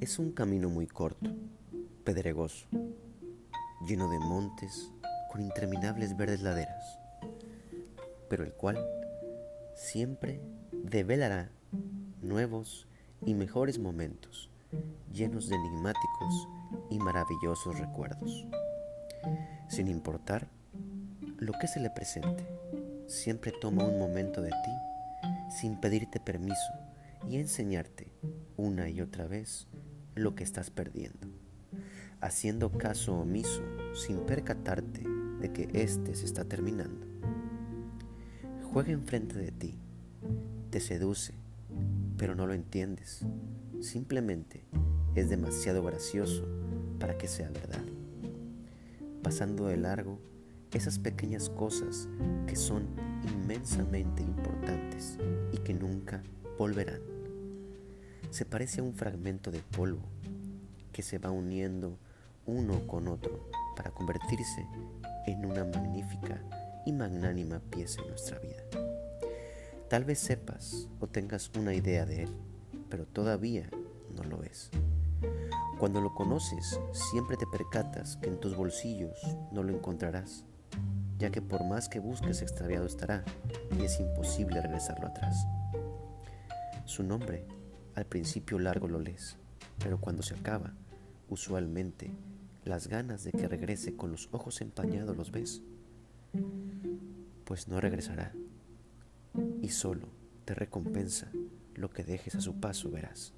Es un camino muy corto, pedregoso, lleno de montes con interminables verdes laderas, pero el cual siempre develará nuevos y mejores momentos llenos de enigmáticos y maravillosos recuerdos. Sin importar lo que se le presente, siempre toma un momento de ti sin pedirte permiso y enseñarte una y otra vez lo que estás perdiendo, haciendo caso omiso sin percatarte de que éste se está terminando. Juega enfrente de ti, te seduce, pero no lo entiendes. Simplemente es demasiado gracioso para que sea verdad. Pasando de largo esas pequeñas cosas que son inmensamente importantes y que nunca volverán. Se parece a un fragmento de polvo que se va uniendo uno con otro para convertirse en una magnífica y magnánima pieza en nuestra vida. Tal vez sepas o tengas una idea de él, pero todavía no lo es. Cuando lo conoces, siempre te percatas que en tus bolsillos no lo encontrarás, ya que por más que busques extraviado estará y es imposible regresarlo atrás. Su nombre, al principio largo lo lees, pero cuando se acaba, usualmente las ganas de que regrese con los ojos empañados los ves, pues no regresará y solo te recompensa lo que dejes a su paso verás.